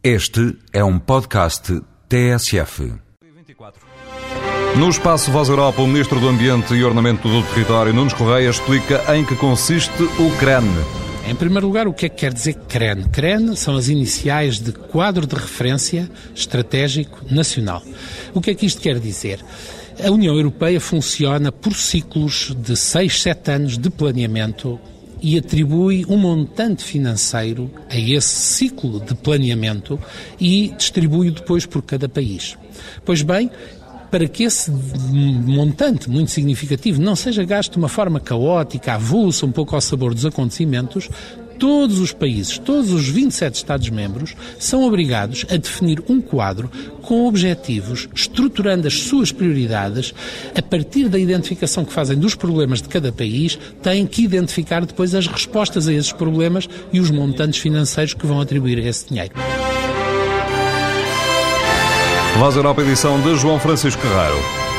Este é um podcast TSF. No espaço Voz Europa, o Ministro do Ambiente e Ornamento do Território, Nunes Correia, explica em que consiste o CREN. Em primeiro lugar, o que é que quer dizer CREN? CREN são as iniciais de Quadro de Referência Estratégico Nacional. O que é que isto quer dizer? A União Europeia funciona por ciclos de 6, 7 anos de planeamento e atribui um montante financeiro a esse ciclo de planeamento e distribui-o depois por cada país. Pois bem, para que esse montante muito significativo não seja gasto de uma forma caótica, avulsa, um pouco ao sabor dos acontecimentos, todos os países, todos os 27 Estados-membros, são obrigados a definir um quadro com objetivos, estruturando as suas prioridades, a partir da identificação que fazem dos problemas de cada país, têm que identificar depois as respostas a esses problemas e os montantes financeiros que vão atribuir a esse dinheiro. Voz Europa, edição de João Francisco Carraro.